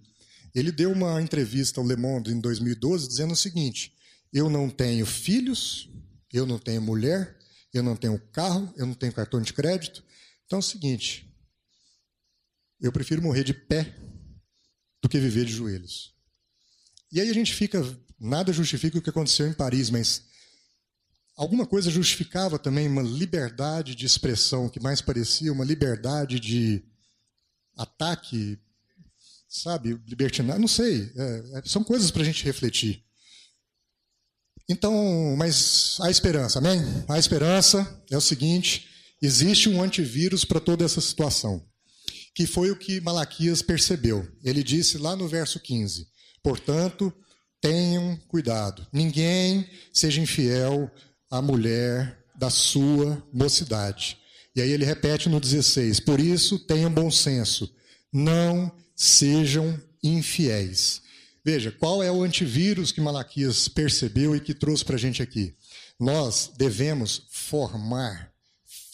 Ele deu uma entrevista ao Le Monde em 2012 dizendo o seguinte: Eu não tenho filhos, eu não tenho mulher, eu não tenho carro, eu não tenho cartão de crédito. Então é o seguinte: eu prefiro morrer de pé do que viver de joelhos. E aí a gente fica, nada justifica o que aconteceu em Paris, mas alguma coisa justificava também uma liberdade de expressão que mais parecia uma liberdade de ataque, sabe, libertinário, não sei. É, é são coisas para a gente refletir. Então, mas há esperança, amém? A esperança é o seguinte: existe um antivírus para toda essa situação, que foi o que Malaquias percebeu. Ele disse lá no verso 15: Portanto, tenham cuidado, ninguém seja infiel à mulher da sua mocidade. E aí ele repete no 16: Por isso, tenham bom senso, não sejam infiéis. Veja, qual é o antivírus que Malaquias percebeu e que trouxe para a gente aqui? Nós devemos formar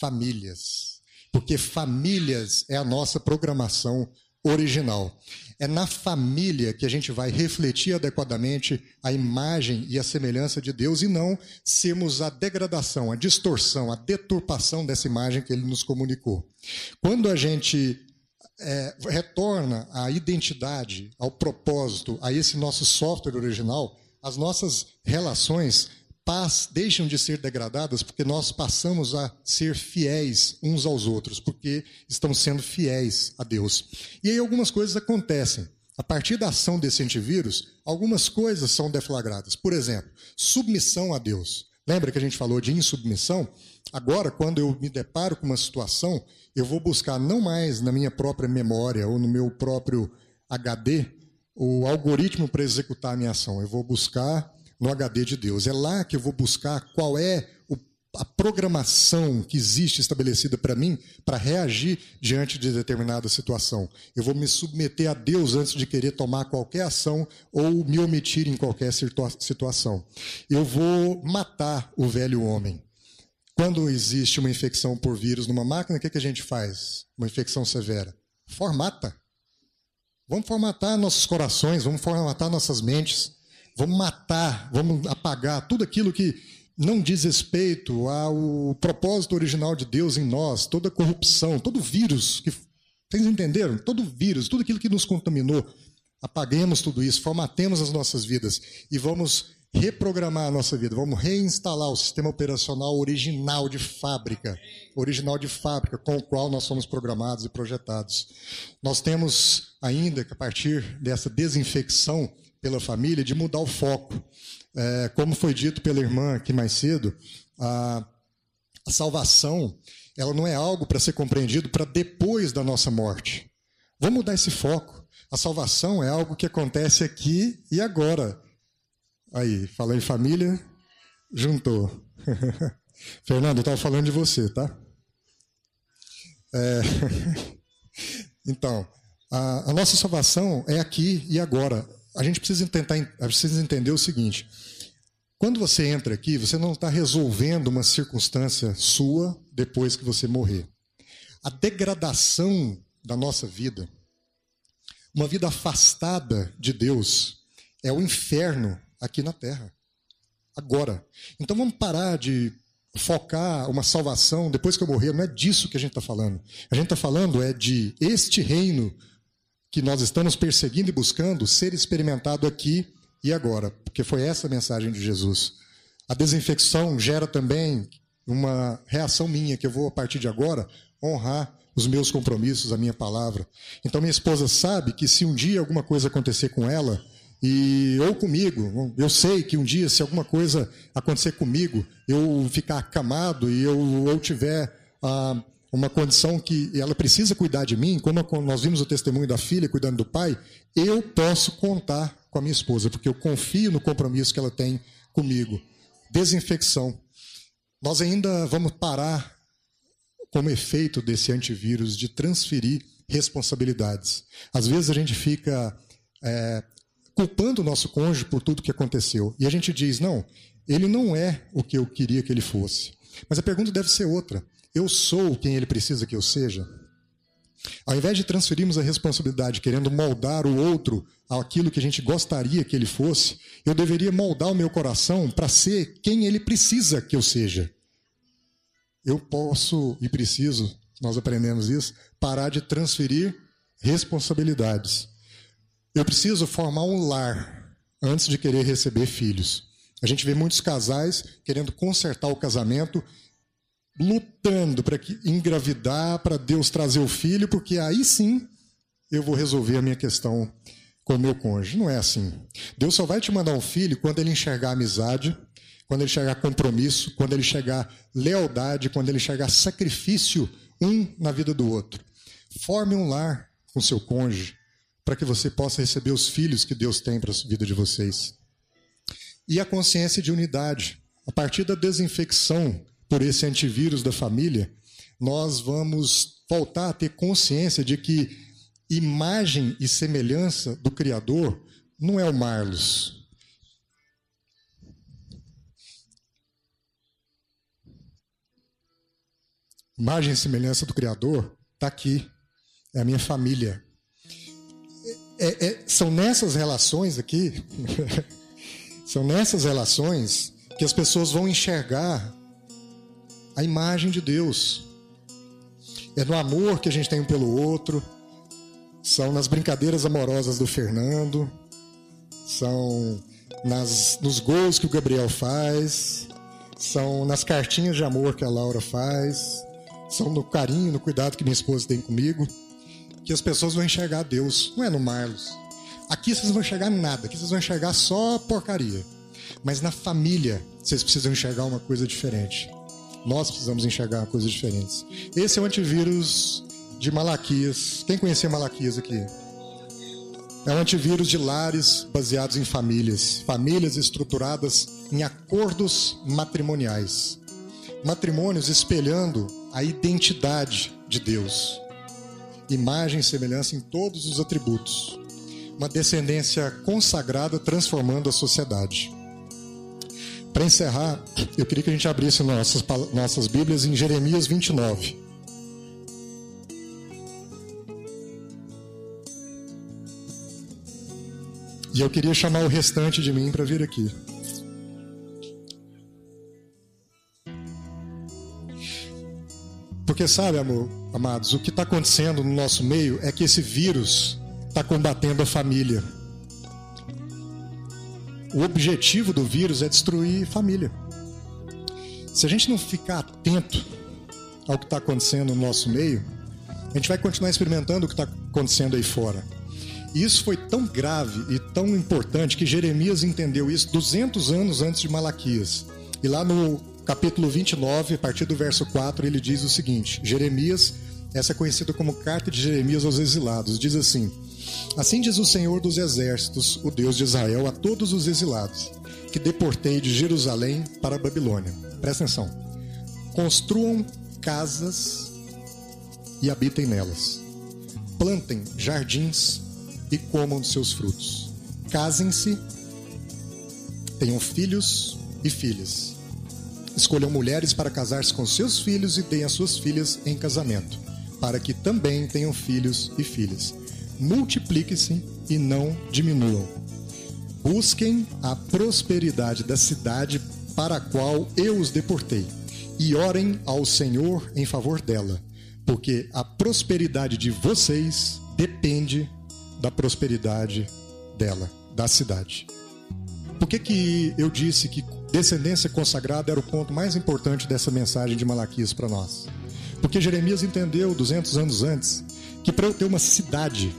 famílias, porque famílias é a nossa programação original. É na família que a gente vai refletir adequadamente a imagem e a semelhança de Deus e não sermos a degradação, a distorção, a deturpação dessa imagem que ele nos comunicou. Quando a gente é, retorna à identidade, ao propósito, a esse nosso software original, as nossas relações paz, deixam de ser degradadas porque nós passamos a ser fiéis uns aos outros, porque estamos sendo fiéis a Deus. E aí algumas coisas acontecem. a partir da ação desse antivírus, algumas coisas são deflagradas. Por exemplo, submissão a Deus. Lembra que a gente falou de insubmissão? Agora, quando eu me deparo com uma situação, eu vou buscar não mais na minha própria memória ou no meu próprio HD o algoritmo para executar a minha ação. Eu vou buscar no HD de Deus. É lá que eu vou buscar qual é a programação que existe estabelecida para mim para reagir diante de determinada situação. Eu vou me submeter a Deus antes de querer tomar qualquer ação ou me omitir em qualquer situa situação. Eu vou matar o velho homem. Quando existe uma infecção por vírus numa máquina, o que, que a gente faz? Uma infecção severa. Formata. Vamos formatar nossos corações, vamos formatar nossas mentes, vamos matar, vamos apagar tudo aquilo que não diz respeito ao propósito original de Deus em nós, toda corrupção, todo vírus que vocês entenderam? Todo vírus, tudo aquilo que nos contaminou, apaguemos tudo isso, formatemos as nossas vidas e vamos reprogramar a nossa vida, vamos reinstalar o sistema operacional original de fábrica, original de fábrica com o qual nós somos programados e projetados. Nós temos ainda que a partir dessa desinfecção pela família de mudar o foco é, como foi dito pela irmã aqui mais cedo, a, a salvação ela não é algo para ser compreendido para depois da nossa morte. Vamos mudar esse foco. A salvação é algo que acontece aqui e agora. Aí, falei em família, juntou. Fernando, eu estava falando de você, tá? É... então, a, a, nossa salvação é aqui e agora. A gente precisa tentar, precisa entender o seguinte: quando você entra aqui, você não está resolvendo uma circunstância sua depois que você morrer. A degradação da nossa vida, uma vida afastada de Deus, é o inferno aqui na terra. Agora. Então vamos parar de focar uma salvação depois que eu morrer. Não é disso que a gente está falando. A gente está falando é de este reino que nós estamos perseguindo e buscando ser experimentado aqui e agora? Porque foi essa a mensagem de Jesus. A desinfecção gera também uma reação minha, que eu vou, a partir de agora, honrar os meus compromissos, a minha palavra. Então, minha esposa sabe que se um dia alguma coisa acontecer com ela, e ou comigo, eu sei que um dia, se alguma coisa acontecer comigo, eu ficar acamado e eu ou tiver ah, uma condição que ela precisa cuidar de mim, como nós vimos o testemunho da filha cuidando do pai, eu posso contar com a minha esposa, porque eu confio no compromisso que ela tem comigo. Desinfecção. Nós ainda vamos parar como efeito desse antivírus de transferir responsabilidades. Às vezes a gente fica é, culpando o nosso cônjuge por tudo que aconteceu. E a gente diz, não, ele não é o que eu queria que ele fosse. Mas a pergunta deve ser outra. Eu sou quem ele precisa que eu seja? Ao invés de transferirmos a responsabilidade querendo moldar o outro aquilo que a gente gostaria que ele fosse, eu deveria moldar o meu coração para ser quem ele precisa que eu seja. Eu posso e preciso, nós aprendemos isso, parar de transferir responsabilidades. Eu preciso formar um lar antes de querer receber filhos. A gente vê muitos casais querendo consertar o casamento lutando para engravidar, para Deus trazer o filho, porque aí sim eu vou resolver a minha questão com o meu cônjuge. Não é assim. Deus só vai te mandar um filho quando ele enxergar amizade, quando ele enxergar compromisso, quando ele enxergar lealdade, quando ele enxergar sacrifício um na vida do outro. Forme um lar com seu cônjuge para que você possa receber os filhos que Deus tem para a vida de vocês. E a consciência de unidade. A partir da desinfecção por esse antivírus da família, nós vamos voltar a ter consciência de que imagem e semelhança do Criador não é o Marlos. Imagem e semelhança do Criador está aqui, é a minha família. É, é, são nessas relações aqui, são nessas relações que as pessoas vão enxergar a imagem de Deus. É no amor que a gente tem um pelo outro, são nas brincadeiras amorosas do Fernando, são nas, nos gols que o Gabriel faz, são nas cartinhas de amor que a Laura faz, são no carinho, no cuidado que minha esposa tem comigo, que as pessoas vão enxergar Deus. Não é no Marlos, Aqui vocês vão enxergar nada, aqui vocês vão enxergar só porcaria. Mas na família, vocês precisam enxergar uma coisa diferente. Nós precisamos enxergar coisas diferentes. Esse é o antivírus de Malaquias. Quem conhecia Malaquias aqui? É um antivírus de lares baseados em famílias, famílias estruturadas em acordos matrimoniais. Matrimônios espelhando a identidade de Deus. Imagem e semelhança em todos os atributos. Uma descendência consagrada transformando a sociedade. Para encerrar, eu queria que a gente abrisse nossas, nossas Bíblias em Jeremias 29. E eu queria chamar o restante de mim para vir aqui. Porque sabe, amor, amados, o que está acontecendo no nosso meio é que esse vírus está combatendo a família. O objetivo do vírus é destruir família. Se a gente não ficar atento ao que está acontecendo no nosso meio, a gente vai continuar experimentando o que está acontecendo aí fora. E isso foi tão grave e tão importante que Jeremias entendeu isso 200 anos antes de Malaquias. E lá no capítulo 29, a partir do verso 4, ele diz o seguinte: Jeremias, essa é conhecida como carta de Jeremias aos exilados, diz assim: Assim diz o Senhor dos Exércitos, o Deus de Israel, a todos os exilados, que deportei de Jerusalém para a Babilônia. Presta atenção. Construam casas e habitem nelas. Plantem jardins e comam dos seus frutos. Casem-se, tenham filhos e filhas. Escolham mulheres para casar-se com seus filhos e deem as suas filhas em casamento, para que também tenham filhos e filhas. Multipliquem-se e não diminuam. Busquem a prosperidade da cidade para a qual eu os deportei, e orem ao Senhor em favor dela, porque a prosperidade de vocês depende da prosperidade dela, da cidade. Por que, que eu disse que descendência consagrada era o ponto mais importante dessa mensagem de Malaquias para nós? Porque Jeremias entendeu 200 anos antes que para eu ter uma cidade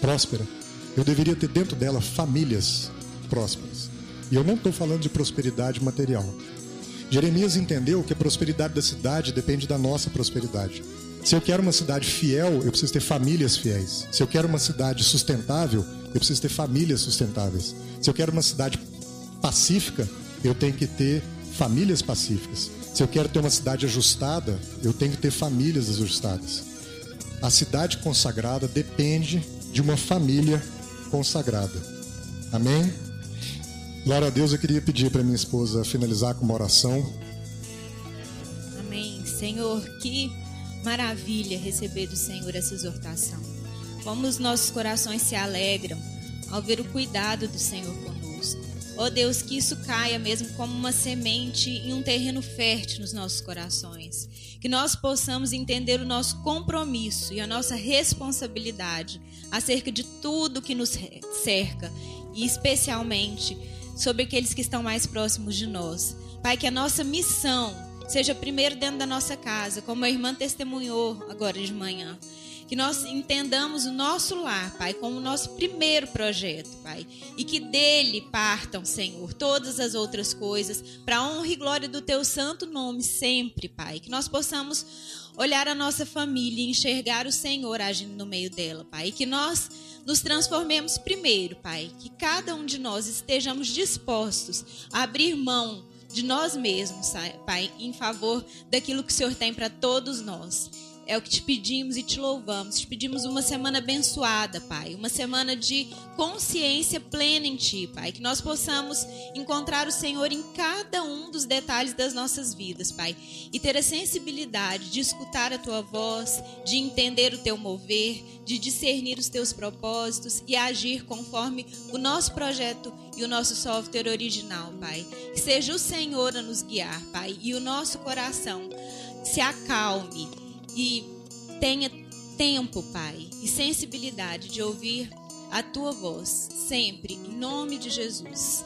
próspera, eu deveria ter dentro dela famílias prósperas. E eu não estou falando de prosperidade material. Jeremias entendeu que a prosperidade da cidade depende da nossa prosperidade. Se eu quero uma cidade fiel, eu preciso ter famílias fiéis. Se eu quero uma cidade sustentável, eu preciso ter famílias sustentáveis. Se eu quero uma cidade pacífica, eu tenho que ter famílias pacíficas. Se eu quero ter uma cidade ajustada, eu tenho que ter famílias ajustadas. A cidade consagrada depende de uma família consagrada. Amém? Glória a Deus, eu queria pedir para minha esposa finalizar com uma oração. Amém. Senhor, que Maravilha receber do Senhor essa exortação. Como os nossos corações se alegram ao ver o cuidado do Senhor conosco. Ó oh Deus, que isso caia mesmo como uma semente em um terreno fértil nos nossos corações. Que nós possamos entender o nosso compromisso e a nossa responsabilidade acerca de tudo que nos cerca e especialmente sobre aqueles que estão mais próximos de nós. Pai, que a nossa missão seja primeiro dentro da nossa casa, como a irmã testemunhou agora de manhã. Que nós entendamos o nosso lar, Pai, como o nosso primeiro projeto, Pai. E que dele partam, Senhor, todas as outras coisas, para honra e glória do Teu santo nome sempre, Pai. Que nós possamos olhar a nossa família e enxergar o Senhor agindo no meio dela, Pai. E que nós nos transformemos primeiro, Pai. Que cada um de nós estejamos dispostos a abrir mão de nós mesmos, Pai, em favor daquilo que o Senhor tem para todos nós. É o que te pedimos e te louvamos. Te pedimos uma semana abençoada, Pai. Uma semana de consciência plena em Ti, Pai. Que nós possamos encontrar o Senhor em cada um dos detalhes das nossas vidas, Pai. E ter a sensibilidade de escutar a Tua voz, de entender o Teu mover, de discernir os Teus propósitos e agir conforme o nosso projeto e o nosso software original, Pai. Que seja o Senhor a nos guiar, Pai. E o nosso coração se acalme e tenha tempo, Pai, e sensibilidade de ouvir a tua voz, sempre, em nome de Jesus.